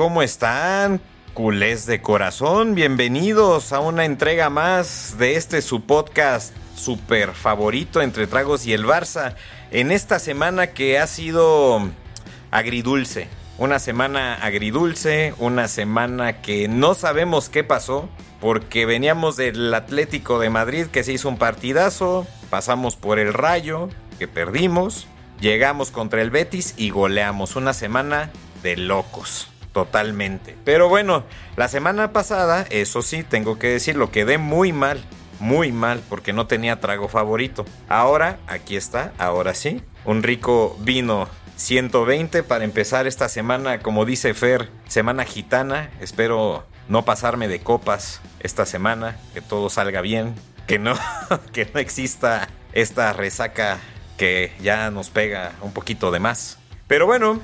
¿cómo están? Culés de corazón, bienvenidos a una entrega más de este su podcast super favorito entre tragos y el Barça en esta semana que ha sido agridulce. Una semana agridulce, una semana que no sabemos qué pasó, porque veníamos del Atlético de Madrid que se hizo un partidazo, pasamos por el Rayo, que perdimos, llegamos contra el Betis y goleamos. Una semana de locos. Totalmente. Pero bueno, la semana pasada, eso sí, tengo que decirlo, quedé muy mal. Muy mal porque no tenía trago favorito. Ahora, aquí está, ahora sí. Un rico vino 120 para empezar esta semana, como dice Fer, semana gitana. Espero no pasarme de copas esta semana, que todo salga bien, que no, que no exista esta resaca que ya nos pega un poquito de más. Pero bueno,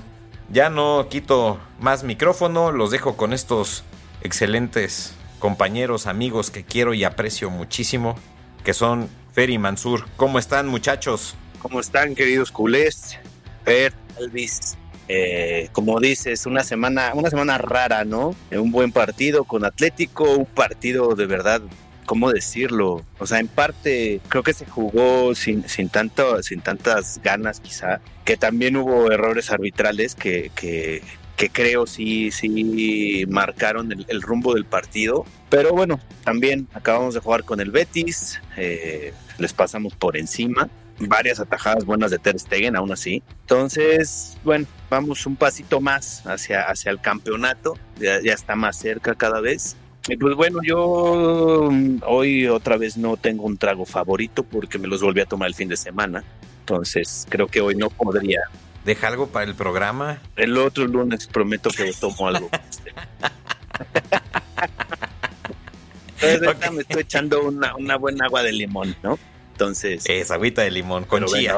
ya no quito más micrófono, los dejo con estos excelentes compañeros, amigos que quiero y aprecio muchísimo, que son Fer y Mansur. ¿Cómo están muchachos? ¿Cómo están queridos culés? Fer, Elvis, eh, como dices, una semana, una semana rara, ¿no? Un buen partido con Atlético, un partido de verdad ¿cómo decirlo? O sea, en parte creo que se jugó sin, sin, tanto, sin tantas ganas quizá, que también hubo errores arbitrales que, que, creo sí, sí marcaron el, rumbo del partido. Pero bueno, también acabamos de jugar con el Betis, eh, les pasamos por encima. Varias atajadas buenas de Ter Stegen, aún así. Entonces, bueno, vamos un pasito más hacia, hacia el campeonato. Ya, ya está más cerca cada vez. Pues bueno, yo mm, hoy otra vez no tengo un trago favorito porque me los volví a tomar el fin de semana. Entonces creo que hoy no podría. ¿Deja algo para el programa? El otro lunes prometo que tomo algo. Entonces me estoy echando una, una buena agua de limón, ¿no? Entonces. Es agüita de limón con chía.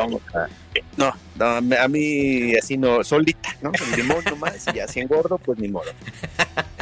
no, no, a mí así no, solita, ¿no? El limón nomás y así engordo, pues ni modo.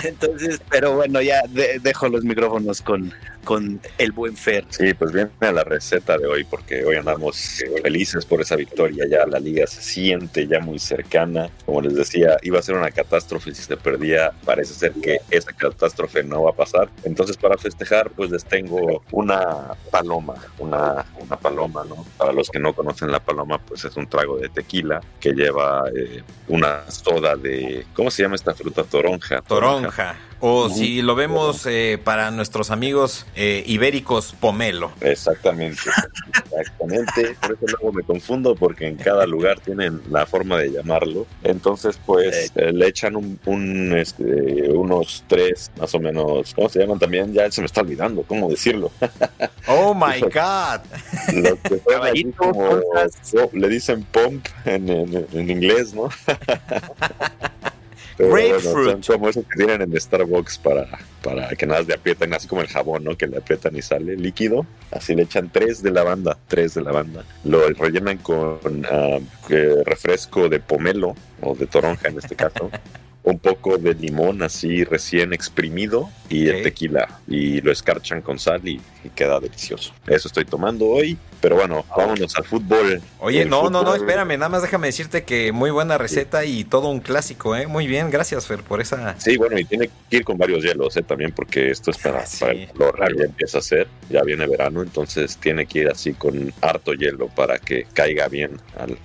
Entonces, pero bueno, ya dejo los micrófonos con, con el buen Fer. Sí, pues viene a la receta de hoy porque hoy andamos felices por esa victoria. Ya la liga se siente ya muy cercana. Como les decía, iba a ser una catástrofe si se perdía. Parece ser que esa catástrofe no va a pasar. Entonces, para festejar, pues les tengo una paloma, una, una paloma, ¿no? Para los que no conocen la paloma, pues es un trago de tequila que lleva eh, una soda de, ¿cómo se llama esta fruta? Toronja. Toronja o si lo vemos eh, para nuestros amigos eh, ibéricos, pomelo. Exactamente, exactamente. Por eso luego me confundo porque en cada lugar tienen la forma de llamarlo. Entonces, pues eh, le echan un, este, unos tres, más o menos, ¿cómo se llaman también? Ya se me está olvidando, ¿cómo decirlo? oh my God. le dicen pump en, en inglés, ¿no? Grapefruit. son como esos que tienen en Starbucks para, para que nada de aprietan, así como el jabón, ¿no? Que le aprietan y sale líquido. Así le echan tres de lavanda, tres de lavanda. Lo rellenan con ah, refresco de pomelo o de toronja en este caso. un poco de limón así recién exprimido y el tequila y lo escarchan con sal y, queda delicioso. Eso estoy tomando hoy, pero bueno, vámonos al fútbol. Oye, no, no, no, espérame, nada más déjame decirte que muy buena receta y todo un clásico, ¿eh? Muy bien, gracias Fer por esa. Sí, bueno, y tiene que ir con varios hielos, ¿eh? También porque esto es para, el calor, ya empieza a ser, ya viene verano, entonces tiene que ir así con harto hielo para que caiga bien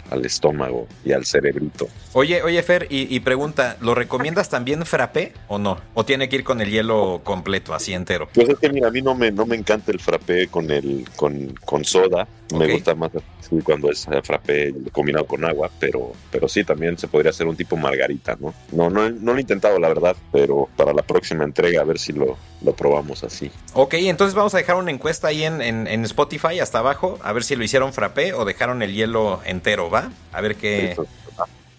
al, estómago y al cerebrito. Oye, oye Fer, y, y pregunta, ¿lo ¿Recomiendas también frappé o no? ¿O tiene que ir con el hielo completo, así entero? Pues es que mira, a mí no me, no me encanta el frappé con el con, con soda. Me gusta más cuando es frappé combinado con agua, pero, pero sí, también se podría hacer un tipo margarita, ¿no? No, no, no lo he intentado, la verdad, pero para la próxima entrega a ver si lo, lo probamos así. Ok, entonces vamos a dejar una encuesta ahí en, en, Spotify hasta abajo, a ver si lo hicieron frappé o dejaron el hielo entero, ¿va? A ver qué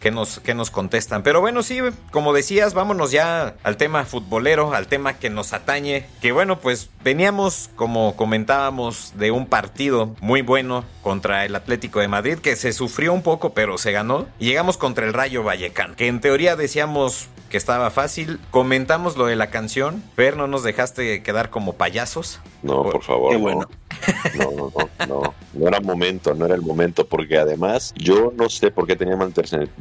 que nos, que nos contestan. Pero bueno, sí, como decías, vámonos ya al tema futbolero, al tema que nos atañe. Que bueno, pues veníamos, como comentábamos, de un partido muy bueno contra el Atlético de Madrid, que se sufrió un poco, pero se ganó. Y llegamos contra el Rayo Vallecano, que en teoría decíamos que estaba fácil. Comentamos lo de la canción. Ver, no nos dejaste quedar como payasos. No, por favor. Qué bueno. No, no, no, no, no era momento, no era el momento, porque además yo no sé por qué tenía mal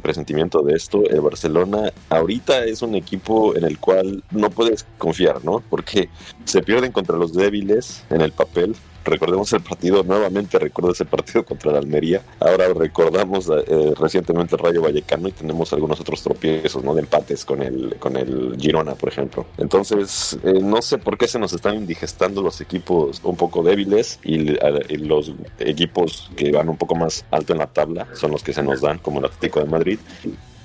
presentimiento de esto. El Barcelona ahorita es un equipo en el cual no puedes confiar, ¿no? Porque se pierden contra los débiles en el papel, recordemos el partido, nuevamente recuerdo ese partido contra la Almería. Ahora recordamos eh, recientemente el Rayo Vallecano y tenemos algunos otros tropiezos, ¿no? De empates con el, con el Girona, por ejemplo. Entonces, eh, no sé por qué se nos están indigestando los equipos un poco débiles y, y, los equipos que van un poco más alto en la tabla son los que se nos dan, como el Atlético de Madrid.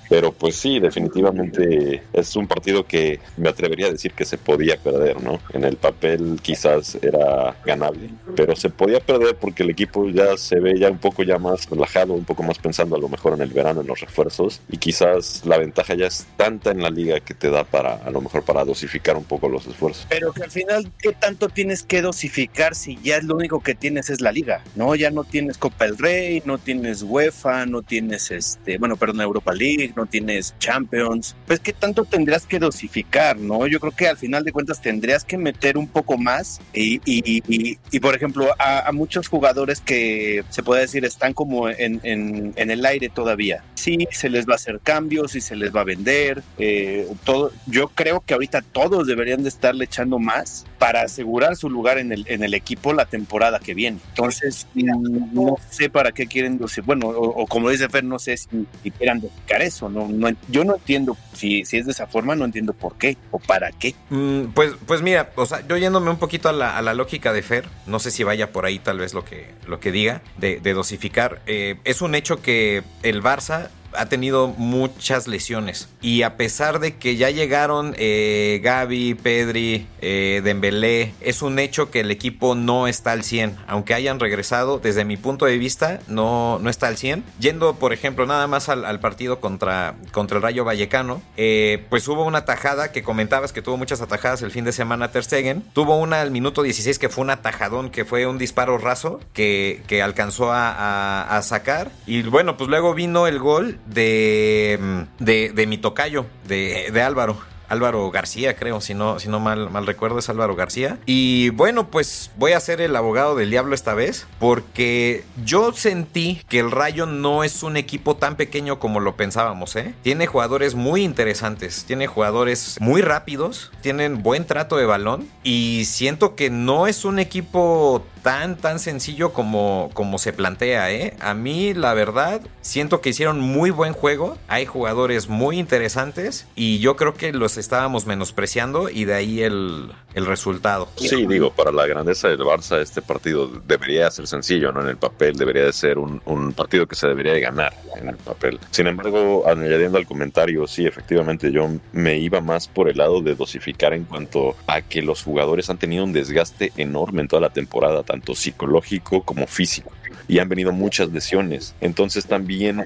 Pero pues sí, definitivamente es un partido que me atrevería a decir que se podía perder, ¿no? En el papel quizás era ganable, pero se podía perder porque el equipo ya se ve ya un poco ya más relajado, un poco más pensando a lo mejor en el verano, en los refuerzos, y quizás la ventaja ya es tanta en la liga que te da para, a lo mejor para dosificar un poco los esfuerzos. Pero que al final, ¿qué tanto tienes que dosificar si ya es lo único que tienes es la liga, ¿no? Ya no tienes Copa del Rey, no tienes UEFA, no tienes este, bueno, perdón, Europa League, no tienes Champions, pues qué tanto tendrías que dosificar, ¿no? Yo creo que al final de cuentas tendrías que meter un poco más y, y, y, por ejemplo, a, muchos jugadores que se puede decir están como en, en, en, el aire todavía. Sí, se les va a hacer cambios y se les va a vender, eh, todo. Yo creo que ahorita todos deberían de estarle echando más para asegurar su lugar en el, en el equipo la temporada que viene. Entonces, no sé para qué quieren dosificar, bueno, o, como dice Fer, no sé si, si quieran dosificar eso, no, yo no entiendo si, si es de esa forma, no entiendo por qué o para qué. Mm, pues, pues mira, o sea, yo yéndome un poquito a la, a la, lógica de Fer, no sé si vaya por ahí tal vez lo que, lo que diga, de, dosificar. Eh, es un hecho que el Barça ha tenido muchas lesiones. Y a pesar de que ya llegaron eh, Gaby, Pedri, eh, Dembélé, es un hecho que el equipo no está al 100. Aunque hayan regresado, desde mi punto de vista, no, no está al 100. Yendo, por ejemplo, nada más al, partido contra, contra el Rayo Vallecano, eh, pues hubo una tajada que comentabas que tuvo muchas atajadas el fin de semana Ter Stegen. Tuvo una al minuto 16 que fue un atajadón, que fue un disparo raso que, que alcanzó a, a sacar. Y bueno, pues luego vino el gol de, de, de mi tocayo, de, de Álvaro. Álvaro García, creo, si no, si no mal, mal recuerdo, es Álvaro García. Y bueno, pues voy a ser el abogado del diablo esta vez, porque yo sentí que el Rayo no es un equipo tan pequeño como lo pensábamos, ¿eh? Tiene jugadores muy interesantes, tiene jugadores muy rápidos, tienen buen trato de balón y siento que no es un equipo tan, tan sencillo como, como se plantea, ¿eh? A mí, la verdad, siento que hicieron muy buen juego. Hay jugadores muy interesantes y yo creo que los estábamos menospreciando y de ahí el, el resultado. Sí, digo, para la grandeza del Barça, este partido debería ser sencillo, ¿no? En el papel debería de ser un, un partido que se debería de ganar en el papel. Sin embargo, añadiendo al comentario, sí, efectivamente, yo me iba más por el lado de dosificar en cuanto a que los jugadores han tenido un desgaste enorme en toda la temporada, tanto psicológico como físico y han venido muchas lesiones. Entonces también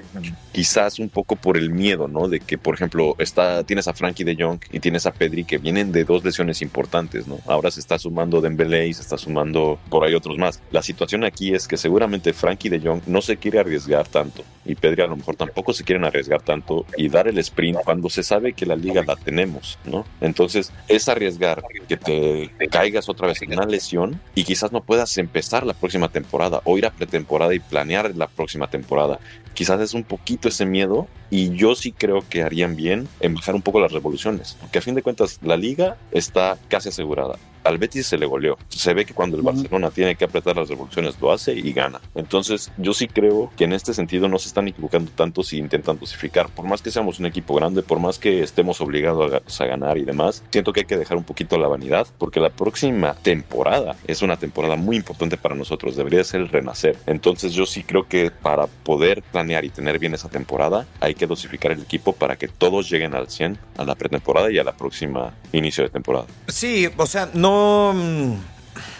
quizás un poco por el miedo, ¿no? De que, por ejemplo, está, tienes a Frankie de Jong y tienes a Pedri que vienen de dos lesiones importantes, ¿no? Ahora se está sumando Dembélé y se está sumando por ahí otros más. La situación aquí es que seguramente Frankie de Jong no se quiere arriesgar tanto y Pedri a lo mejor tampoco se quieren arriesgar tanto y dar el sprint cuando se sabe que la liga la tenemos, ¿no? Entonces es arriesgar que te caigas otra vez en una lesión y quizás no puedas empezar la próxima temporada o ir a pretemporada y planear la próxima temporada. Quizás es un poquito ese miedo y yo sí creo que harían bien en bajar un poco las revoluciones, porque a fin de cuentas la liga está casi asegurada al Betis se le goleó. Se ve que cuando el Barcelona tiene que apretar las revoluciones lo hace y gana. Entonces yo sí creo que en este sentido no se están equivocando tanto si intentan dosificar. Por más que seamos un equipo grande, por más que estemos obligados a, ganar y demás, siento que hay que dejar un poquito la vanidad porque la próxima temporada es una temporada muy importante para nosotros. Debería ser el renacer. Entonces yo sí creo que para poder planear y tener bien esa temporada hay que dosificar el equipo para que todos lleguen al 100 a la pretemporada y a la próxima inicio de temporada. Sí, o sea, no Mm,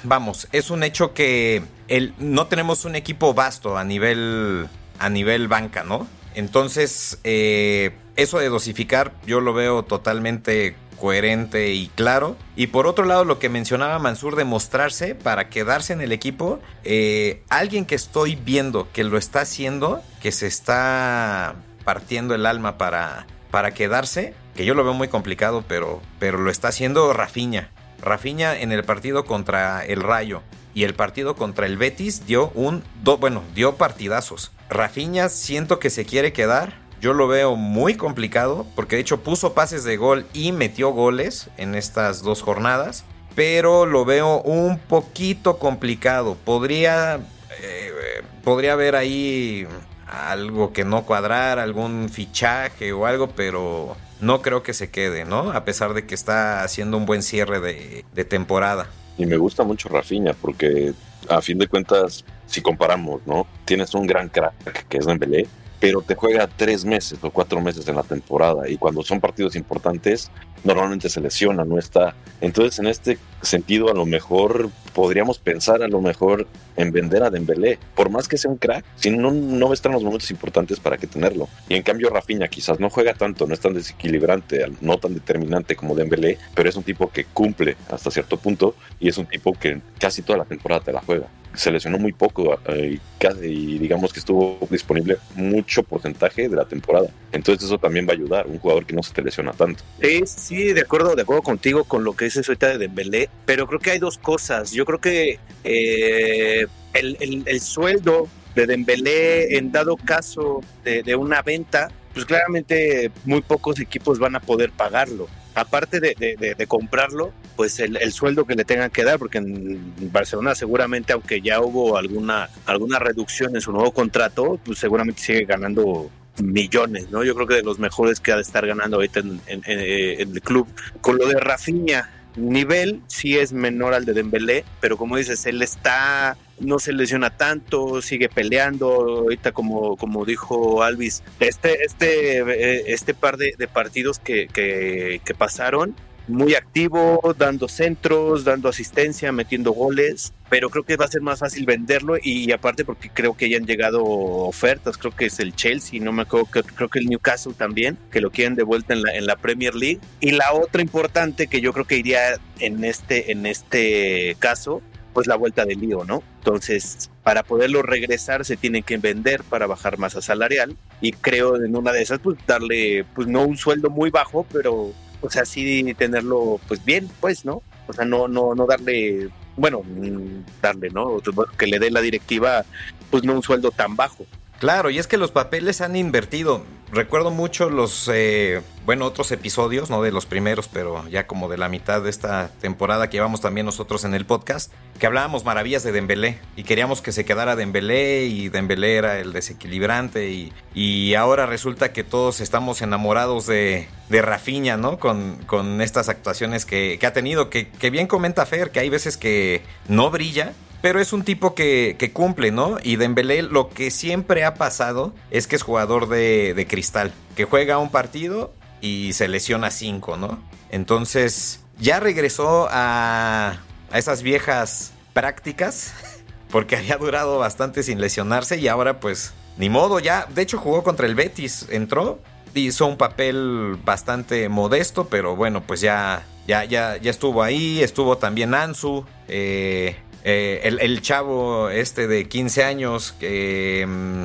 vamos, es un hecho que el, no tenemos un equipo vasto a nivel, a nivel banca, ¿no? Entonces, eh, eso de dosificar yo lo veo totalmente coherente y claro. Y por otro lado, lo que mencionaba Mansur de mostrarse para quedarse en el equipo, eh, alguien que estoy viendo que lo está haciendo, que se está partiendo el alma para, para quedarse, que yo lo veo muy complicado, pero, pero lo está haciendo Rafiña. Rafiña en el partido contra el Rayo. y el partido contra el Betis dio un, bueno, dio partidazos. Rafinha siento que se quiere quedar. Yo lo veo muy complicado porque de hecho puso pases de gol y metió goles en estas dos jornadas. Pero lo veo un poquito complicado. Podría, eh, podría haber ahí algo que no cuadrar, algún fichaje o algo, pero no creo que se quede, ¿no? A pesar de que está haciendo un buen cierre de, temporada. Y me gusta mucho Rafinha porque a fin de cuentas, si comparamos, ¿no? Tienes un gran crack que es Dembélé, pero te juega tres meses o cuatro meses en la temporada y cuando son partidos importantes normalmente se lesiona, no está. Entonces en este sentido a lo mejor podríamos pensar a lo mejor en vender a Dembélé, por más que sea un crack, si no, no va a estar en los momentos importantes para que tenerlo. Y en cambio Rafinha quizás no juega tanto, no es tan desequilibrante, no tan determinante como Dembélé, pero es un tipo que cumple hasta cierto punto y es un tipo que casi toda la temporada te la juega se lesionó muy poco eh, y, digamos que estuvo disponible mucho porcentaje de la temporada. Entonces eso también va a ayudar, un jugador que no se te lesiona tanto. Sí, sí, de acuerdo, de acuerdo contigo con lo que dices ahorita de Dembélé, pero creo que hay dos cosas. Yo creo que eh, el, el, sueldo de Dembélé en dado caso de, de una venta, pues claramente muy pocos equipos van a poder pagarlo aparte de, comprarlo, pues el, sueldo que le tengan que dar, porque en Barcelona seguramente, aunque ya hubo alguna, alguna reducción en su nuevo contrato, pues seguramente sigue ganando millones, ¿no? Yo creo que de los mejores que ha de estar ganando ahorita en, en el club. Con lo de Rafinha, nivel sí es menor al de Dembélé, pero como dices, él está no se lesiona tanto, sigue peleando, ahorita como, como dijo Alvis, este, este, eh, este par de, partidos que, que, que pasaron, muy activo, dando centros, dando asistencia, metiendo goles, pero creo que va a ser más fácil venderlo y, aparte porque creo que ya han llegado ofertas, creo que es el Chelsea, no me acuerdo, creo que el Newcastle también, que lo quieren de vuelta en la, en la Premier League. Y la otra importante que yo creo que iría en este, en este caso pues la vuelta del lío, ¿no? Entonces, para poderlo regresar se tiene que vender para bajar masa salarial y creo en una de esas pues darle pues no un sueldo muy bajo, pero o sea, sí tenerlo pues bien, pues, ¿no? O sea, no no no darle bueno, mm, darle, ¿no? Que le dé la directiva pues no un sueldo tan bajo. Claro, y es que los papeles han invertido. Recuerdo mucho los, eh, bueno, otros episodios, no de los primeros, pero ya como de la mitad de esta temporada que llevamos también nosotros en el podcast, que hablábamos maravillas de Dembélé y queríamos que se quedara Dembélé y Dembélé era el desequilibrante y, y ahora resulta que todos estamos enamorados de, de Rafinha, ¿no? Con, con estas actuaciones que, que ha tenido, que, que bien comenta Fer, que hay veces que no brilla, pero es un tipo que, cumple, ¿no? Y Dembélé lo que siempre ha pasado es que es jugador de, cristal, que juega un partido y se lesiona cinco, ¿no? Entonces ya regresó a, a esas viejas prácticas, porque había durado bastante sin lesionarse y ahora pues ni modo, ya, de hecho jugó contra el Betis, entró, hizo un papel bastante modesto, pero bueno, pues ya, ya, ya, ya estuvo ahí, estuvo también Ansu, eh, eh, el, chavo este de 15 años que... Mm,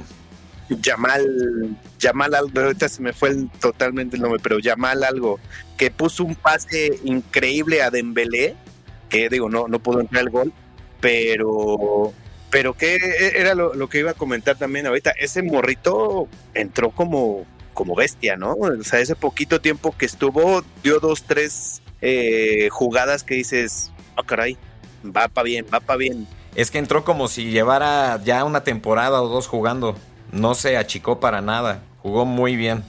Yamal, algo, ahorita se me fue totalmente el nombre, pero Yamal algo, que puso un pase increíble a Dembélé, que digo, no, no pudo entrar el gol, pero pero que era lo, que iba a comentar también ahorita, ese morrito entró como, como bestia, ¿no? O sea, ese poquito tiempo que estuvo, dio dos, tres eh, jugadas que dices, ah, caray, va para bien, va para bien. Es que entró como si llevara ya una temporada o dos jugando. No se achicó para nada. Jugó muy bien.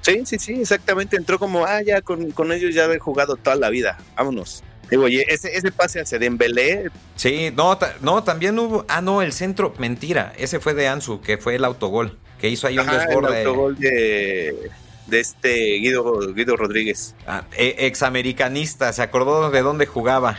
Sí, sí, sí, exactamente. Entró como, ah, ya con, ellos ya haber jugado toda la vida. Vámonos. Digo, oye, ese, ese pase hacia Dembélé. Sí, no, no, también hubo. Ah, no, el centro, mentira. Ese fue de Ansu, que fue el autogol. Que hizo ahí un desborde. El autogol de, de este Guido, Guido Rodríguez. Ah, e, examericanista, se acordó de dónde jugaba.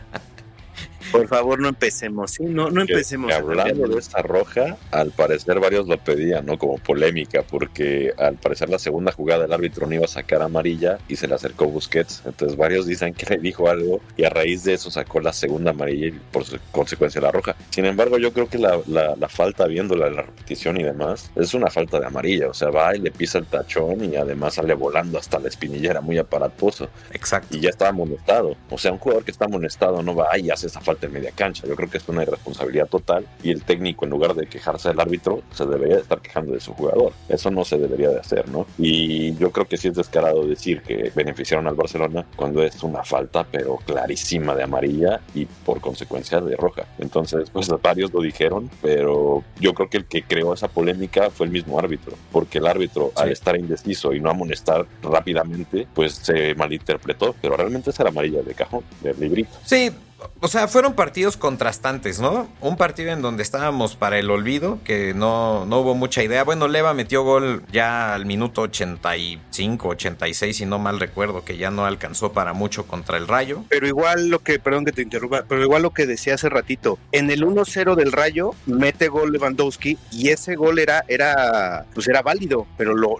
Por favor, no empecemos, ¿sí? No, no empecemos. hablando de esta roja, al parecer varios lo pedían, ¿no? Como polémica, porque al parecer la segunda jugada el árbitro no iba a sacar amarilla y se le acercó Busquets. Entonces varios dicen que le dijo algo y a raíz de eso sacó la segunda amarilla y por consecuencia la roja. Sin embargo, yo creo que la, la, falta, viendo la, repetición y demás, es una falta de amarilla. O sea, va y le pisa el tachón y además sale volando hasta la espinillera, muy aparatoso. Exacto. Y ya está amonestado. O sea, un jugador que está amonestado no va y hace esa falta en media cancha. Yo creo que es una irresponsabilidad total y el técnico, en lugar de quejarse del árbitro, se debería estar quejando de su jugador. Eso no se debería de hacer, ¿no? Y yo creo que sí es descarado decir que beneficiaron al Barcelona cuando es una falta, pero clarísima de amarilla y por consecuencia de roja. Entonces, pues varios lo dijeron, pero yo creo que el que creó esa polémica fue el mismo árbitro, porque el árbitro, al estar indeciso y no amonestar rápidamente, pues se malinterpretó, pero realmente es la amarilla de cajón, del librito. Sí, o sea, fueron partidos contrastantes, ¿no? Un partido en donde estábamos para el olvido, que no, no hubo mucha idea. Bueno, Leva metió gol ya al minuto 85, 86, si no mal recuerdo, que ya no alcanzó para mucho contra el Rayo. Pero igual lo que, perdón que te interrumpa, pero igual lo que decía hace ratito, en el 1-0 del Rayo mete gol Lewandowski y ese gol era, era, pues era válido, pero lo,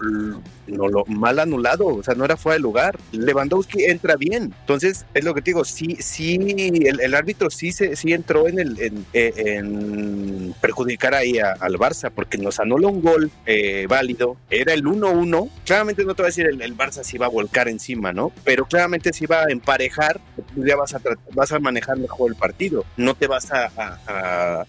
no lo mal anulado, o sea, no era fuera de lugar. Lewandowski entra bien. Entonces, es lo que te digo, sí, sí, el, árbitro sí, se, sí entró en, el, en, perjudicar ahí al Barça, porque nos anula un gol eh, válido, era el 1-1. Claramente no te voy a decir el, el, Barça si va a volcar encima, ¿no? Pero claramente si va a emparejar, pues ya vas a, vas a manejar mejor el partido. No te vas a,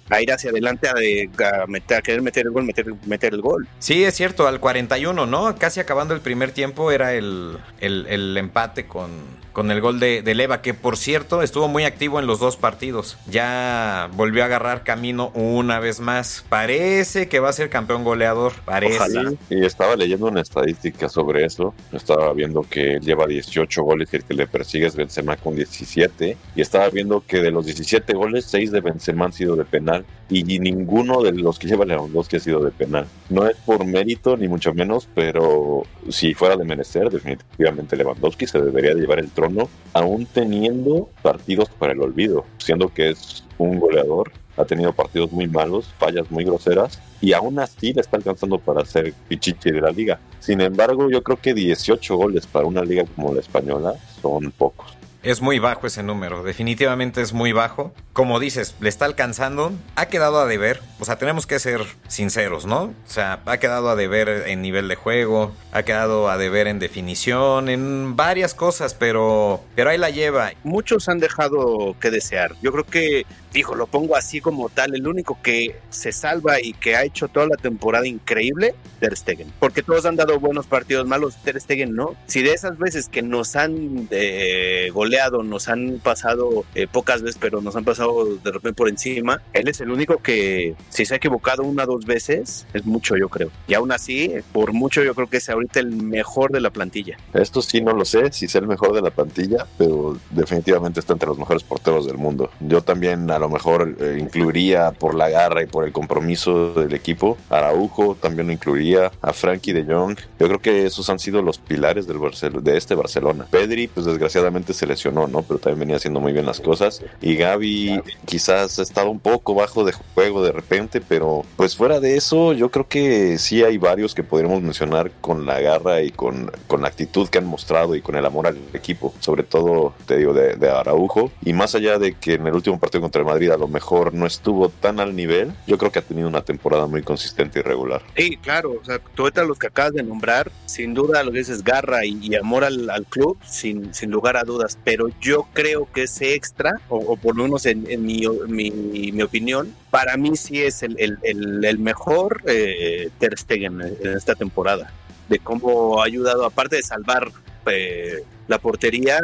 a, ir hacia adelante a, meter, a querer meter el gol, meter, meter el gol. Sí, es cierto, al 41, ¿no? Casi acabando el primer tiempo era el, el, empate con, con el gol de, Leva, que por cierto estuvo muy activo en los dos partidos. Ya volvió a agarrar camino una vez más. Parece que va a ser campeón goleador. Parece. Y estaba leyendo una estadística sobre eso. Estaba viendo que lleva 18 goles y el que le persigue es Benzema con 17. Y estaba viendo que de los 17 goles, 6 de Benzema han sido de penal. Y ninguno de los que lleva Lewandowski ha sido de penal. No es por mérito, ni mucho menos, pero si fuera de merecer, definitivamente Lewandowski se debería llevar el trono, aún teniendo partidos para el olvido, siendo que es un goleador, ha tenido partidos muy malos, fallas muy groseras, y aún así le está alcanzando para ser pichichi de la liga. Sin embargo, yo creo que 18 goles para una liga como la española son pocos. Es muy bajo ese número, definitivamente es muy bajo. Como dices, le está alcanzando, ha quedado a deber, o sea, tenemos que ser sinceros, ¿no? O sea, ha quedado a deber en nivel de juego, ha quedado a deber en definición, en varias cosas, pero, pero ahí la lleva. Muchos han dejado que desear. Yo creo que dijo, lo pongo así como tal, el único que se salva y que ha hecho toda la temporada increíble, Ter Stegen. Porque todos han dado buenos partidos malos, Ter Stegen no. Si de esas veces que nos han eh, goleado, nos han pasado eh, pocas veces, pero nos han pasado de repente por encima, él es el único que si se ha equivocado una o dos veces, es mucho yo creo. Y aún así, por mucho yo creo que es ahorita el mejor de la plantilla. Esto sí no lo sé, si es el mejor de la plantilla, pero definitivamente está entre los mejores porteros del mundo. Yo también a lo mejor eh, incluiría por la garra y por el compromiso del equipo. Araujo también lo incluiría, a Frankie de Jong. Yo creo que esos han sido los pilares del de este Barcelona. Pedri, pues desgraciadamente se lesionó, ¿no? Pero también venía haciendo muy bien las cosas. Y Gaby quizás ha estado un poco bajo de juego de repente, pero pues fuera de eso, yo creo que sí hay varios que podríamos mencionar con la garra y con, con la actitud que han mostrado y con el amor al equipo. Sobre todo, te digo, de, de Araujo. Y más allá de que en el último partido contra el Madrid a lo mejor no estuvo tan al nivel, yo creo que ha tenido una temporada muy consistente y regular. Sí, claro, o sea, tú los que acabas de nombrar, sin duda lo que dices garra y, amor al, club, sin, sin lugar a dudas, pero yo creo que ese extra, o, por lo menos en, mi, mi, opinión, para mí sí es el, el, mejor eh, Ter Stegen en esta temporada, de cómo ha ayudado, aparte de salvar eh, la portería,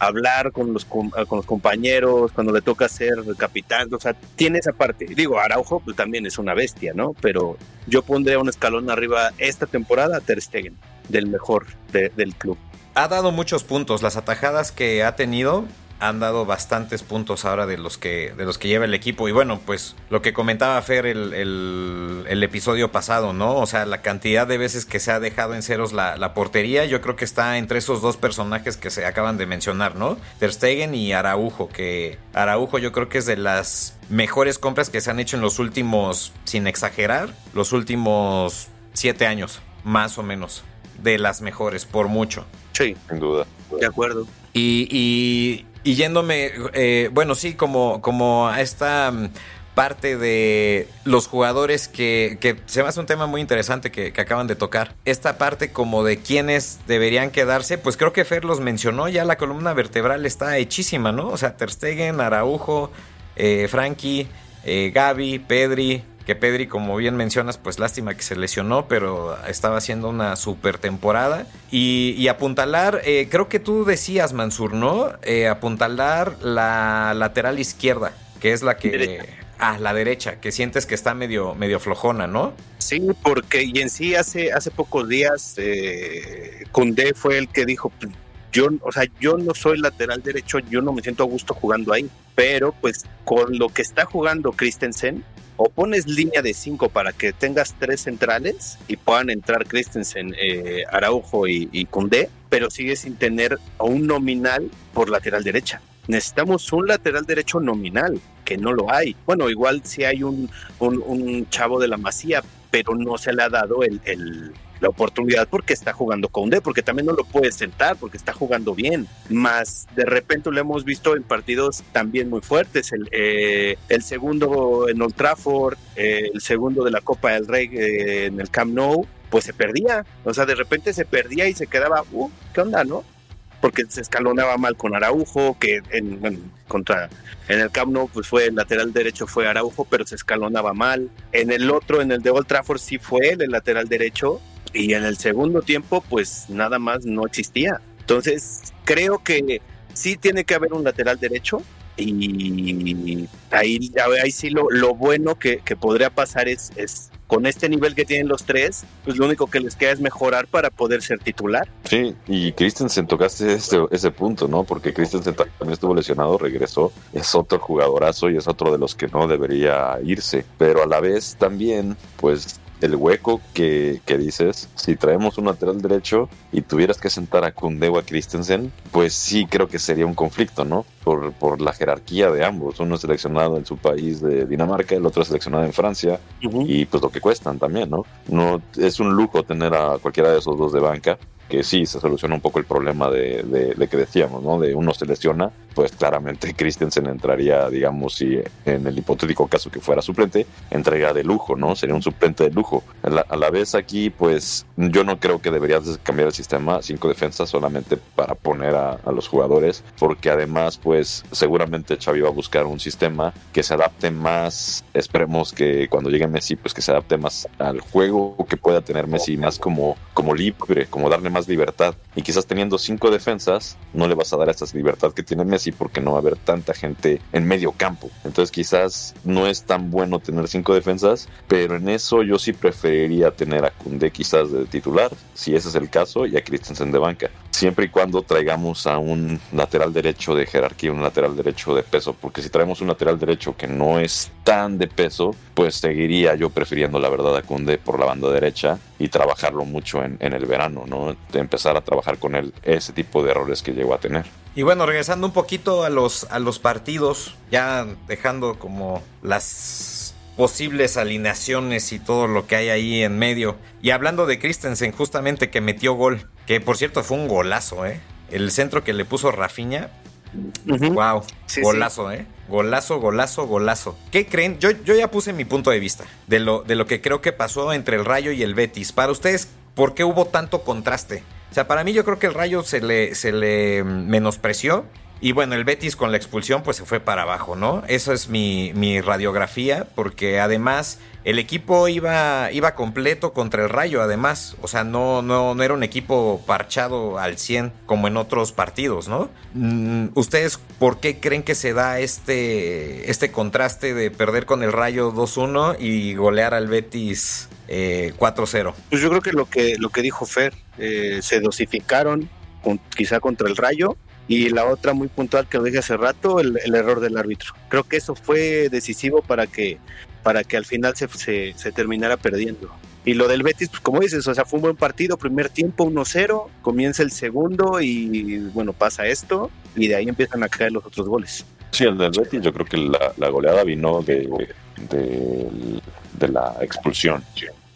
hablar con los, con los compañeros, cuando le toca ser capitán, o sea, tiene esa parte. Digo, Araujo pues, también es una bestia, ¿no? Pero yo pondría un escalón arriba esta temporada Ter Stegen, del mejor del club. Ha dado muchos puntos, las atajadas que ha tenido han dado bastantes puntos ahora de los que, de los que lleva el equipo. Y bueno, pues lo que comentaba Fer el, el, episodio pasado, ¿no? O sea, la cantidad de veces que se ha dejado en ceros la, la, portería, yo creo que está entre esos dos personajes que se acaban de mencionar, ¿no? Ter Stegen y Araujo, que Araujo yo creo que es de las mejores compras que se han hecho en los últimos, sin exagerar, los últimos siete años, más o menos. De las mejores, por mucho. Sí, sin duda. De acuerdo. Y, y, yéndome, eh, bueno, sí, como, como a esta mm, parte de los jugadores que, que se me hace un tema muy interesante que, acaban de tocar. Esta parte como de quiénes deberían quedarse, pues creo que Fer los mencionó, ya la columna vertebral está hechísima, ¿no? O sea, Ter Stegen, Araujo, eh, Frankie, eh, Gaby, Pedri, que Pedri, como bien mencionas, pues lástima que se lesionó, pero estaba haciendo una super temporada. Y, apuntalar, eh, creo que tú decías, Mansur, ¿no? Eh, apuntalar la lateral izquierda, que es la que... Ah, la derecha, que sientes que está medio, medio flojona, ¿no? Sí, porque y en sí hace, hace pocos días eh, fue el que dijo, yo, o sea, yo no soy lateral derecho, yo no me siento a gusto jugando ahí, pero pues con lo que está jugando Christensen, o pones línea de cinco para que tengas tres centrales y puedan entrar Christensen, eh, Araujo y, y pero sigues sin tener un nominal por lateral derecha. Necesitamos un lateral derecho nominal, que no lo hay. Bueno, igual si hay un, un, chavo de la masía, pero no se le ha dado el, la oportunidad porque está jugando con D, porque también no lo puede sentar porque está jugando bien. Más de repente lo hemos visto en partidos también muy fuertes. El, eh, el segundo en Old Trafford, eh, el segundo de la Copa del Rey eh, en el Camp Nou, pues se perdía. O sea, de repente se perdía y se quedaba, uh, ¿qué onda, no? porque se escalonaba mal con Araujo, que en, contra en el Camp Nou pues fue el lateral derecho fue Araujo, pero se escalonaba mal. En el otro, en el de Old Trafford sí fue el lateral derecho y en el segundo tiempo pues nada más no existía. Entonces creo que sí tiene que haber un lateral derecho y ahí, ahí sí lo, lo bueno que, que, podría pasar es, es con este nivel que tienen los tres, pues lo único que les queda es mejorar para poder ser titular. Sí, y Christensen tocaste ese, ese punto, ¿no? Porque Christensen también estuvo lesionado, regresó, es otro jugadorazo y es otro de los que no debería irse, pero a la vez también, pues el hueco que, que, dices, si traemos un lateral derecho y tuvieras que sentar a Kunde o a Christensen, pues sí creo que sería un conflicto, ¿no? Por, por la jerarquía de ambos. Uno es seleccionado en su país de Dinamarca, el otro es seleccionado en Francia, y pues lo que cuestan también, ¿no? No es un lujo tener a cualquiera de esos dos de banca que sí se soluciona un poco el problema de, de, que decíamos, ¿no? De uno se lesiona, pues claramente Christensen entraría, digamos, si en el hipotético caso que fuera suplente, entraría de lujo, ¿no? Sería un suplente de lujo. A la, vez aquí, pues yo no creo que deberías cambiar el sistema cinco defensas solamente para poner a, a, los jugadores, porque además, pues seguramente Xavi va a buscar un sistema que se adapte más, esperemos que cuando llegue Messi, pues que se adapte más al juego que pueda tener Messi, más como, como libre, como darle más libertad. Y quizás teniendo cinco defensas, no le vas a dar esa libertad que tiene Messi porque no va a haber tanta gente en medio campo. Entonces quizás no es tan bueno tener cinco defensas, pero en eso yo sí preferiría tener a Kunde quizás de titular, si ese es el caso, y a Christensen de banca. Siempre y cuando traigamos a un lateral derecho de jerarquía, un lateral derecho de peso, porque si traemos un lateral derecho que no es tan de peso, pues seguiría yo prefiriendo la verdad a Kunde por la banda derecha y trabajarlo mucho en, en el verano, ¿no? De empezar a trabajar con él ese tipo de errores que llegó a tener. Y bueno, regresando un poquito a los, a los partidos, ya dejando como las posibles alineaciones y todo lo que hay ahí en medio. Y hablando de Christensen, justamente que metió gol, que por cierto fue un golazo, ¿eh? El centro que le puso Rafiña. Wow, golazo, ¿eh? Golazo, golazo, golazo. ¿Qué creen? Yo, yo ya puse mi punto de vista de lo, de lo que creo que pasó entre el Rayo y el Betis. Para ustedes, ¿por qué hubo tanto contraste? O sea, para mí yo creo que el Rayo se le, se le menospreció. Y bueno, el Betis con la expulsión pues se fue para abajo, ¿no? Esa es mi, mi radiografía, porque además el equipo iba, iba completo contra el Rayo, además. O sea, no, no, no era un equipo parchado al 100 como en otros partidos, ¿no? Mm, ¿Ustedes por qué creen que se da este, este contraste de perder con el Rayo 2-1 y golear al Betis 4-0? Eh, pues yo creo que lo que, lo que dijo Fer, eh, se dosificaron quizá contra el Rayo y la otra muy puntual que lo dije hace rato, el, error del árbitro. Creo que eso fue decisivo para que, para que al final se, se, terminara perdiendo. Y lo del Betis, pues como dices, o sea, fue un buen partido, primer tiempo 1-0, comienza el segundo y bueno, pasa esto y de ahí empiezan a caer los otros goles. Sí, el del Betis yo creo que la, goleada vino de, de, de la expulsión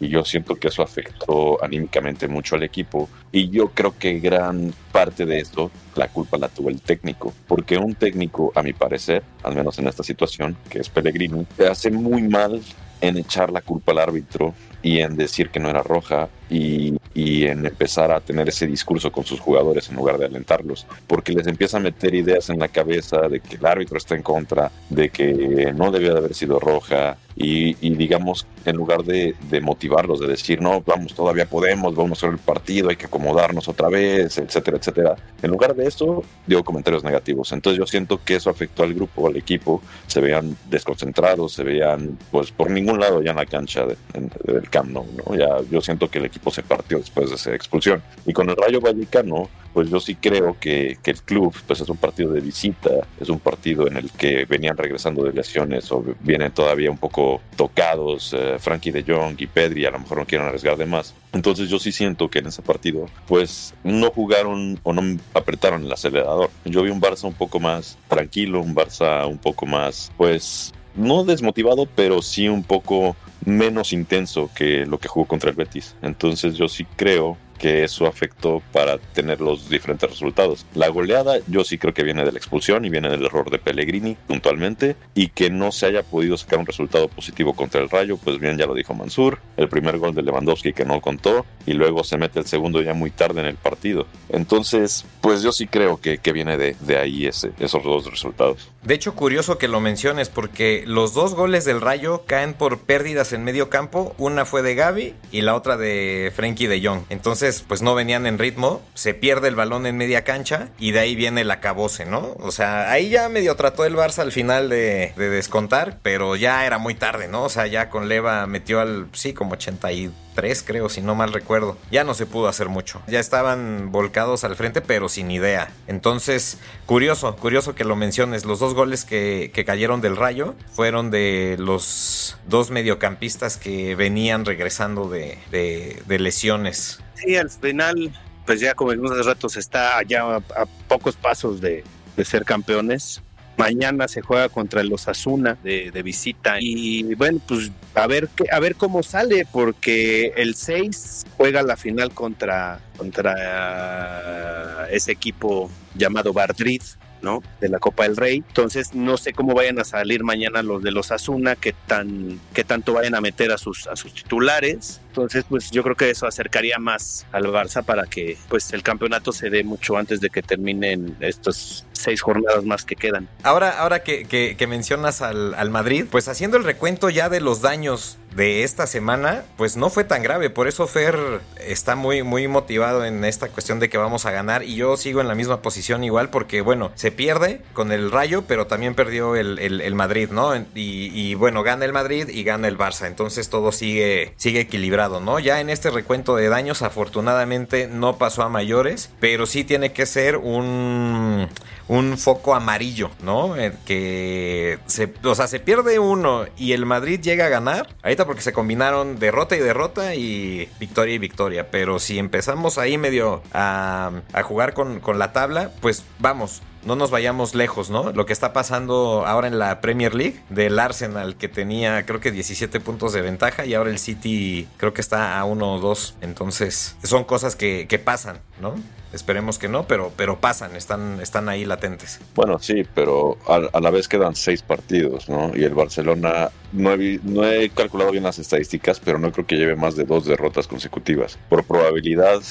y yo siento que eso afectó anímicamente mucho al equipo. Y yo creo que gran parte de esto la culpa la tuvo el técnico, porque un técnico, a mi parecer, al menos en esta situación, que es Pellegrini, hace muy mal en echar la culpa al árbitro y en decir que no era roja y, y, en empezar a tener ese discurso con sus jugadores en lugar de alentarlos, porque les empieza a meter ideas en la cabeza de que el árbitro está en contra, de que no debía de haber sido roja y, digamos, en lugar de, motivarlos, de decir, no, vamos, todavía podemos, vamos a hacer el partido, hay que acomodarnos otra vez, etcétera, etcétera. En lugar de eso, dio comentarios negativos. Entonces yo siento que eso afectó al grupo, al equipo, se veían desconcentrados, se veían, pues, por ningún lado ya en la cancha del Camp Nou, ¿no? Ya yo siento que el equipo se partió después de esa expulsión. Y con el Rayo Vallecano, pues yo sí creo que, que, el club pues es un partido de visita, es un partido en el que venían regresando de lesiones o vienen todavía un poco tocados eh, Frankie de Jong y Pedri, a lo mejor no quieren arriesgar de más. Entonces yo sí siento que en ese partido pues no jugaron o no apretaron el acelerador. Yo vi un Barça un poco más tranquilo, un Barça un poco más pues no desmotivado, pero sí un poco menos intenso que lo que jugó contra el Betis. Entonces yo sí creo que eso afectó para tener los diferentes resultados. La goleada yo sí creo que viene de la expulsión y viene del error de Pellegrini puntualmente y que no se haya podido sacar un resultado positivo contra el Rayo, pues bien ya lo dijo Mansur, el primer gol de Lewandowski que no contó y luego se mete el segundo ya muy tarde en el partido. Entonces, pues yo sí creo que, que viene de, de ahí esos dos resultados. De hecho, curioso que lo menciones porque los dos goles del Rayo caen por pérdidas en medio campo, una fue de Gaby y la otra de Frenkie de Jong. Entonces, pues no venían en ritmo, se pierde el balón en media cancha y de ahí viene el acabose, ¿no? O sea, ahí ya medio trató el Barça al final de, de descontar, pero ya era muy tarde, ¿no? O sea, ya con Leva metió al, sí, como 82 tres, creo, si no mal recuerdo. Ya no se pudo hacer mucho. Ya estaban volcados al frente, pero sin idea. Entonces, curioso, curioso que lo menciones. Los dos goles que, cayeron del rayo fueron de los dos mediocampistas que venían regresando de, lesiones. Sí, al final, pues ya como en unos ratos está ya a, pocos pasos de, de ser campeones. Mañana se juega contra el Osasuna de, de, visita. Y bueno, pues a ver a ver cómo sale porque el 6 juega la final contra contra ese equipo llamado Madrid ¿no? De la Copa del Rey. Entonces, no sé cómo vayan a salir mañana los de los Asuna, que tan, que tanto vayan a meter a sus, a sus titulares. Entonces, pues yo creo que eso acercaría más al Barça para que pues el campeonato se dé mucho antes de que terminen estos seis jornadas más que quedan. Ahora, ahora que, que, mencionas al, al Madrid, pues haciendo el recuento ya de los daños de esta semana, pues no fue tan grave. Por eso Fer está muy, muy motivado en esta cuestión de que vamos a ganar. Y yo sigo en la misma posición igual, porque bueno, se pierde con el Rayo, pero también perdió el, el, Madrid, ¿no? Y, bueno, gana el Madrid y gana el Barça. Entonces todo sigue, sigue equilibrado, ¿no? Ya en este recuento de daños, afortunadamente no pasó a mayores, pero sí tiene que ser un un foco amarillo, ¿no? Eh, que se, o sea, se pierde uno y el Madrid llega a ganar. Ahorita porque se combinaron derrota y derrota y victoria y victoria. Pero si empezamos ahí medio a, jugar con, con la tabla, pues vamos, no nos vayamos lejos, ¿no? Lo que está pasando ahora en la Premier League del Arsenal que tenía creo que 17 puntos de ventaja y ahora el City creo que está a 1 o 2. Entonces son cosas que, que pasan, ¿no? Esperemos que no, pero, pero pasan, están, están ahí latentes. Bueno, sí, pero a, la vez quedan seis partidos, ¿no? Y el Barcelona, no he, no he calculado bien las estadísticas, pero no creo que lleve más de dos derrotas consecutivas. Por probabilidad,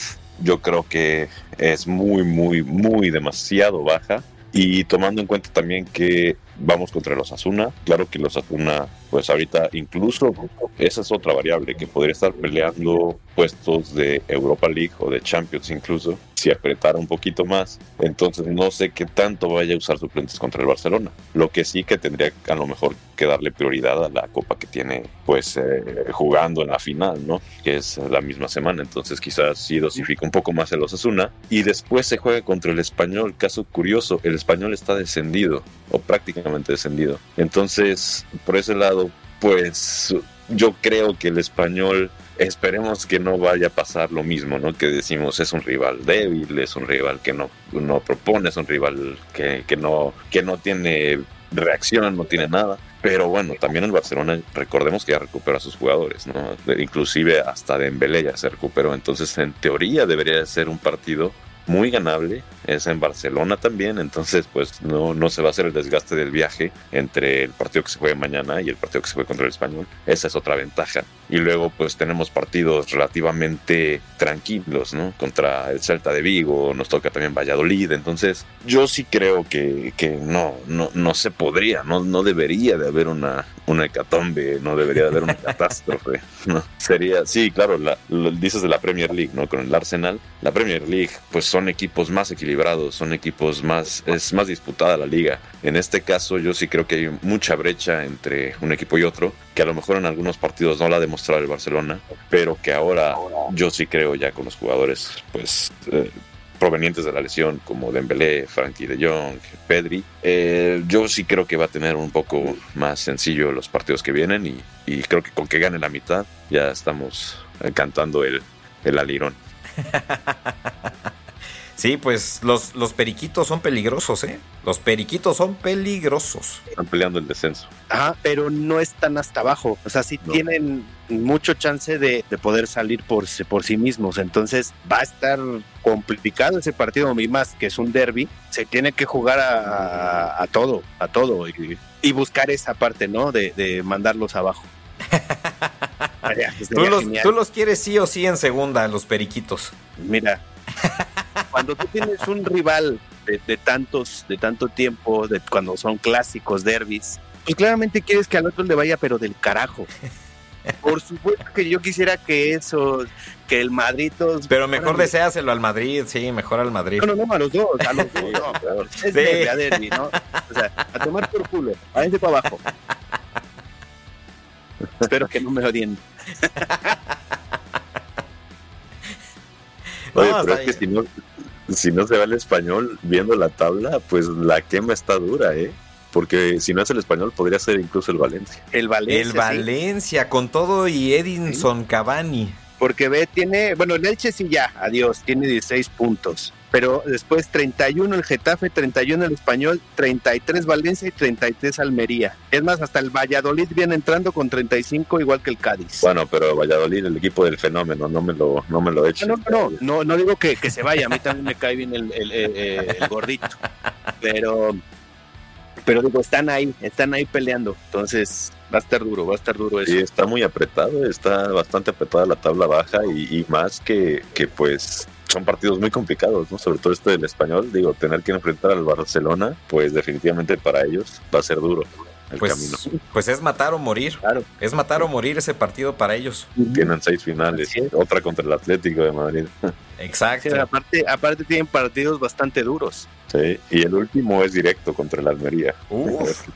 yo creo que es muy, muy, muy demasiado baja. Y tomando en cuenta también que vamos contra los Asuna, claro que los Asuna, pues ahorita incluso esa es otra variable que podría estar peleando puestos de Europa League o de Champions incluso si apretara un poquito más. Entonces no sé qué tanto vaya a usar suplentes contra el Barcelona. Lo que sí que tendría a lo mejor que darle prioridad a la copa que tiene pues eh, jugando en la final, ¿no? Que es la misma semana. Entonces quizás sí dosifica un poco más el Osasuna. Y después se juega contra el español. Caso curioso, el español está descendido o prácticamente descendido. Entonces, por ese lado, pues yo creo que el español esperemos que no vaya a pasar lo mismo, ¿no? Que decimos es un rival débil, es un rival que no, no propone, es un rival que, que, no, que no tiene reacción, no tiene nada. Pero bueno, también el Barcelona, recordemos que ya recupera a sus jugadores, ¿no? Inclusive hasta Dembélé ya se recuperó. Entonces, en teoría debería ser un partido muy ganable, es en Barcelona también, entonces pues no, no se va a hacer el desgaste del viaje entre el partido que se juegue mañana y el partido que se juegue contra el español, esa es otra ventaja. Y luego pues tenemos partidos relativamente tranquilos, ¿no? Contra el Celta de Vigo, nos toca también Valladolid, entonces yo sí creo que, que no, no, no se podría, no, no debería de haber una, una hecatombe, no debería de haber una catástrofe, ¿no? Sería, sí, claro, la, lo dices de la Premier League, ¿no? Con el Arsenal, la Premier League pues son equipos más equilibrados, son equipos más, es más disputada la liga. En este caso yo sí creo que hay mucha brecha entre un equipo y otro, que a lo mejor en algunos partidos no la ha demostrado el Barcelona, pero que ahora yo sí creo ya con los jugadores pues eh, provenientes de la lesión como Dembélé, Frankie de Jong, Pedri, eh, yo sí creo que va a tener un poco más sencillo los partidos que vienen y, y creo que con que gane la mitad ya estamos cantando el, el alirón. Sí, pues los, los periquitos son peligrosos, ¿eh? Los periquitos son peligrosos. Están peleando el descenso. Ajá, pero no están hasta abajo. O sea, sí No. tienen mucho chance de, de poder salir por, sí- por sí mismos. Entonces va a estar complicado ese partido, y más que es un derby. Se tiene que jugar a, a todo, a todo. Y, y buscar esa parte, ¿no? De, de mandarlos abajo. Sería- Tú los, tú los quieres sí o sí en segunda, los periquitos. Mira, cuando tú tienes un rival de, de tantos, de tanto tiempo, de cuando son clásicos, derbis, pues claramente quieres que al otro le vaya, pero del carajo. Por supuesto que yo quisiera que eso, que el Madrid. todos- Pero mejor Órale. deséaselo al Madrid, sí, mejor al Madrid. No, no, no, a los dos, a los dos. no. Claro. Es Sí. a derbi, ¿no? O sea, a tomar por culo, a vente para abajo. Espero que no me odien. Oye, No, pero es que si no, si no se va el español viendo la tabla, pues la quema está dura, ¿eh? Porque si no es el español, podría ser incluso el Valencia. El Valencia. El sí. Valencia, con todo y Edinson Cavani. Porque ve, tiene, bueno, el Elche sí ya, adiós, tiene 16 puntos. Pero después 31 el Getafe, 31 el Español, 33 Valencia y 33 Almería. Es más, hasta el Valladolid viene entrando con 35 igual que el Cádiz. Bueno, pero Valladolid, el equipo del fenómeno, no me lo, no me lo echen. no, no, no, no, no digo que, que se vaya, a mí también me cae bien el, el- el- el- el gordito. Pero, pero digo, están ahí, están ahí peleando. Entonces va a estar duro, va a estar duro eso. Sí, está muy apretado, está bastante apretada la tabla baja y, y más que, que pues son partidos muy complicados, ¿no? Sobre todo este del español, digo, tener que enfrentar al Barcelona, pues definitivamente para ellos va a ser duro el Pues, camino. pues es matar o morir. Claro. Es matar o morir ese partido para ellos. Tienen seis finales, otra contra el Atlético de Madrid. Exacto. Sí, aparte, aparte tienen partidos bastante duros. Sí, y el último es directo contra el Almería. Uf,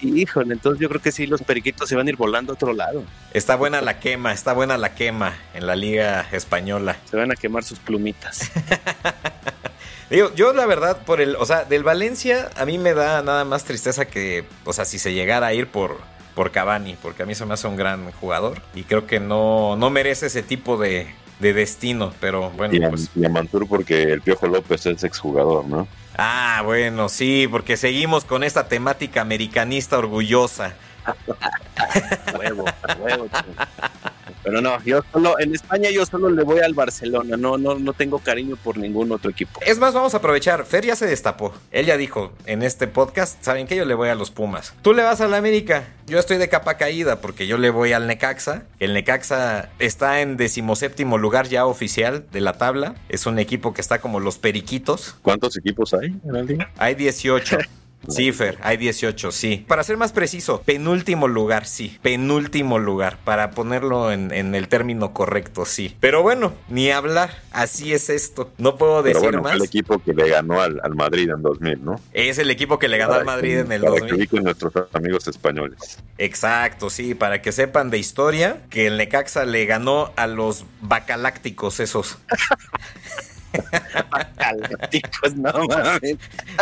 híjole, entonces yo creo que sí, los periquitos se van a ir volando a otro lado. está buena la quema, está buena la quema en la liga española. Se van a quemar sus plumitas. Digo, yo la verdad, por el, o sea, del Valencia, a mí me da nada más tristeza que, o sea, si se llegara a ir por, por Cavani, porque a mí se me hace un gran jugador y creo que no, no merece ese tipo de, de destino, pero bueno, Y a, pues. y a Mantur porque el Piojo López es exjugador, ¿no? Ah, bueno, sí, porque seguimos con esta temática americanista orgullosa. huevo, huevo. Pero no, yo solo, en España yo solo le voy al Barcelona, no, no, no tengo cariño por ningún otro equipo. Es más, vamos a aprovechar. Fer ya se destapó. Él ya dijo en este podcast, ¿saben qué? Yo le voy a los Pumas. Tú le vas a la América. Yo estoy de capa caída porque yo le voy al Necaxa. El Necaxa está en decimoséptimo lugar ya oficial de la tabla. Es un equipo que está como los periquitos. ¿Cuántos equipos hay en la liga? Hay 18. Sí, Fer, hay 18, sí. Para ser más preciso, penúltimo lugar, sí. Penúltimo lugar, para ponerlo en, el término correcto, sí. Pero bueno, ni hablar, así es esto. No puedo decir Pero bueno, más. el equipo que le ganó al, Madrid en 2000, ¿no? Es el equipo que le ganó al Madrid en el para 2000. Que nuestros amigos españoles. Exacto, sí, para que sepan de historia que el Necaxa le ganó a los bacalácticos esos. Bacalácticos, no mames.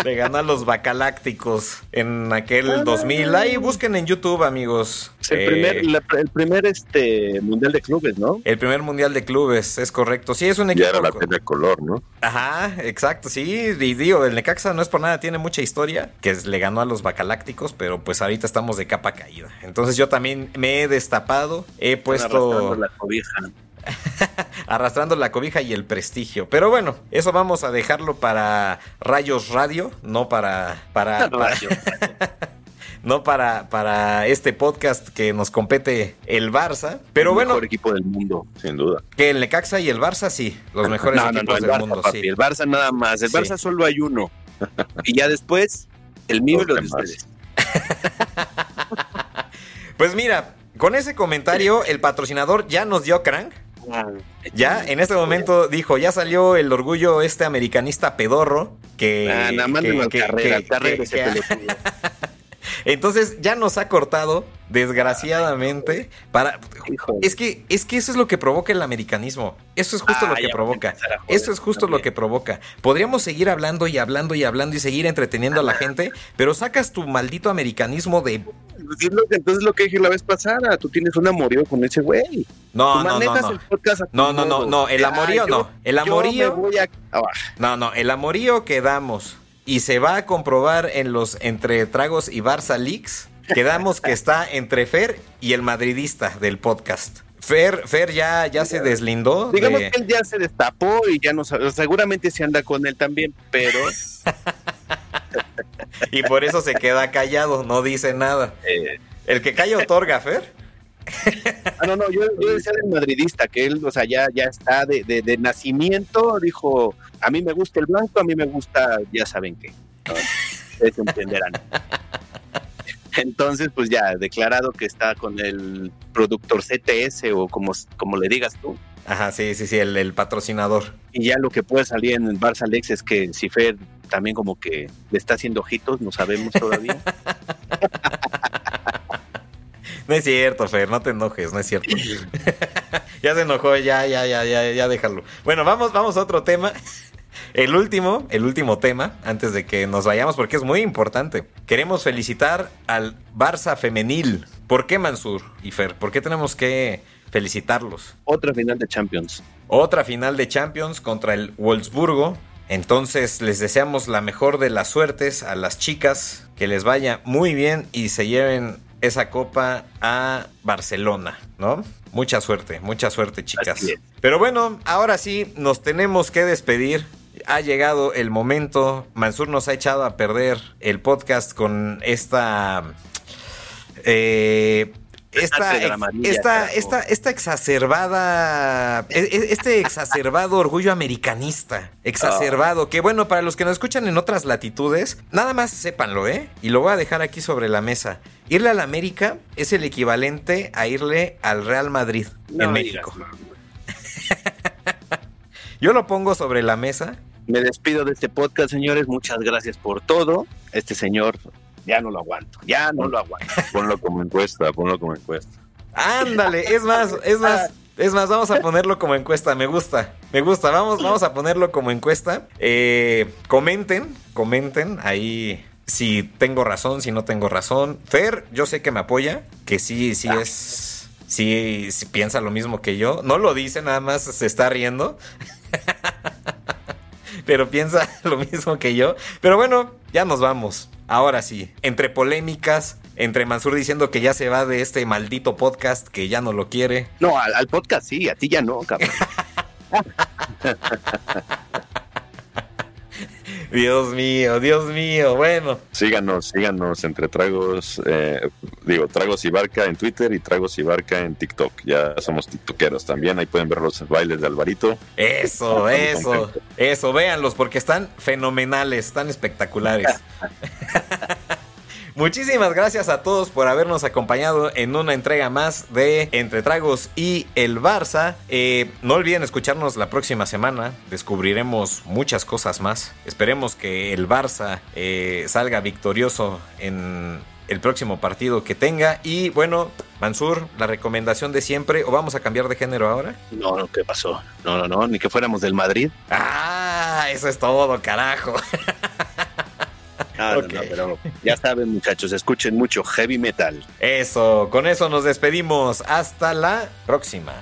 Le ganó a los Bacalácticos en aquel 2000. Ahí busquen en YouTube, amigos. El primer, eh, el primer este mundial de clubes, ¿no? El primer mundial de clubes, es correcto. Sí, es un equipo. Ya era la de color, ¿no? Ajá, exacto, sí. Y digo, el Necaxa no es por nada, tiene mucha historia, que le ganó a los Bacalácticos, pero pues ahorita estamos de capa caída. Entonces yo también me he destapado, he puesto. La cobija. arrastrando la cobija y el prestigio. Pero bueno, eso vamos a dejarlo para Rayos Radio, no para. para, no para, para este podcast que nos compete el Barça. Pero el bueno. mejor equipo del mundo, sin duda. Que el Necaxa y el Barça sí, los mejores equipos del mundo. Sí. El Barça nada más. El Barça solo hay uno. y ya después, el mío y los de ustedes. pues mira, con ese comentario, el patrocinador ya nos dio crank. Ya, en este momento dijo, ya salió el orgullo este americanista pedorro que... Ah, nada más que, carrera, Entonces ya nos ha cortado, desgraciadamente, para... Es que, es que eso es lo que provoca el americanismo. Eso es justo lo ah, que provoca. Eso es justo lo que provoca. Podríamos seguir hablando y hablando y hablando y seguir entreteniendo a la gente, pero sacas tu maldito americanismo de... Entonces lo que dije la vez pasada, tú tienes un amorío con ese güey. No, no, no, no. no, no, no, no, el amorío no. El amorío... No, no, el amorío que damos y se va a comprobar en los entre tragos y Barça Leaks. Quedamos que está entre Fer y el madridista del podcast. Fer, Fer ya, ya se deslindó. Digamos que él ya se destapó y ya no sabe, seguramente se anda con él también, pero... y por eso se queda callado, no dice nada. Eh. El que calla otorga, Fer. ah, no, no, yo, decía del madridista, que él, o sea, ya, ya está de, de, nacimiento, dijo, a mí me gusta el blanco, a mí me gusta, ya saben qué. Ustedes entenderán. Entonces, pues ya, declarado que está con el productor CTS o como, como le digas tú. Ajá, sí, sí, sí, el, el patrocinador. Y ya lo que puede salir en el Barça Lex es que Cifer también como que le está haciendo ojitos, no sabemos todavía. No es cierto, Fer, no te enojes, no es cierto. ya se enojó, ya, ya, ya, ya, ya déjalo. Bueno, vamos, vamos a otro tema. El último, el último tema, antes de que nos vayamos, porque es muy importante. Queremos felicitar al Barça femenil. ¿Por qué Mansur y Fer? ¿Por qué tenemos que felicitarlos? Otra final de Champions. Otra final de Champions contra el Wolfsburgo. Entonces les deseamos la mejor de las suertes a las chicas, que les vaya muy bien y se lleven esa copa a Barcelona, ¿no? Mucha suerte, mucha suerte, chicas. Pero bueno, ahora sí, nos tenemos que despedir. Ha llegado el momento. Mansur nos ha echado a perder el podcast con esta eh, esta, esta, esta, esta, exacerbada, e, e, este exacerbado orgullo americanista, exacerbado, que bueno, para los que nos escuchan en otras latitudes, nada más sépanlo, ¿eh? Y lo voy a dejar aquí sobre la mesa. Irle al América es el equivalente a irle al Real Madrid en México. Yo lo pongo sobre la mesa. Me despido de este podcast, señores. Muchas gracias por todo. Este señor ya no lo aguanto, ya no lo aguanto. Ponlo como encuesta, ponlo como encuesta. Ándale, es más, es más, es más, vamos a ponerlo como encuesta, me gusta, me gusta, vamos, vamos a ponerlo como encuesta. Eh, comenten, comenten ahí si tengo razón, si no tengo razón. Fer, yo sé que me apoya, que sí, sí es, sí, sí piensa lo mismo que yo. No lo dice, nada más se está riendo. Pero piensa lo mismo que yo. Pero bueno, ya nos vamos. Ahora sí, entre polémicas, entre Mansur diciendo que ya se va de este maldito podcast, que ya no lo quiere. No, al, podcast sí, a ti ya no, cabrón. Dios mío, Dios mío, bueno. Síganos, síganos entre tragos, eh, digo, tragos y barca en Twitter y tragos y barca en TikTok. Ya somos tiktokeros también, ahí pueden ver los bailes de Alvarito. Eso, eso, eso, véanlos porque están fenomenales, están espectaculares. Muchísimas gracias a todos por habernos acompañado en una entrega más de Entre Tragos y el Barça. Eh, no olviden escucharnos la próxima semana. Descubriremos muchas cosas más. Esperemos que el Barça eh, salga victorioso en el próximo partido que tenga. Y bueno, Mansur, la recomendación de siempre, ¿o vamos a cambiar de género ahora? No, no, ¿qué pasó? No, no, no, ni que fuéramos del Madrid. Ah, eso es todo, carajo. Ah, no, no, pero ya saben, muchachos, escuchen mucho heavy metal. Eso, con eso nos despedimos. Hasta la próxima.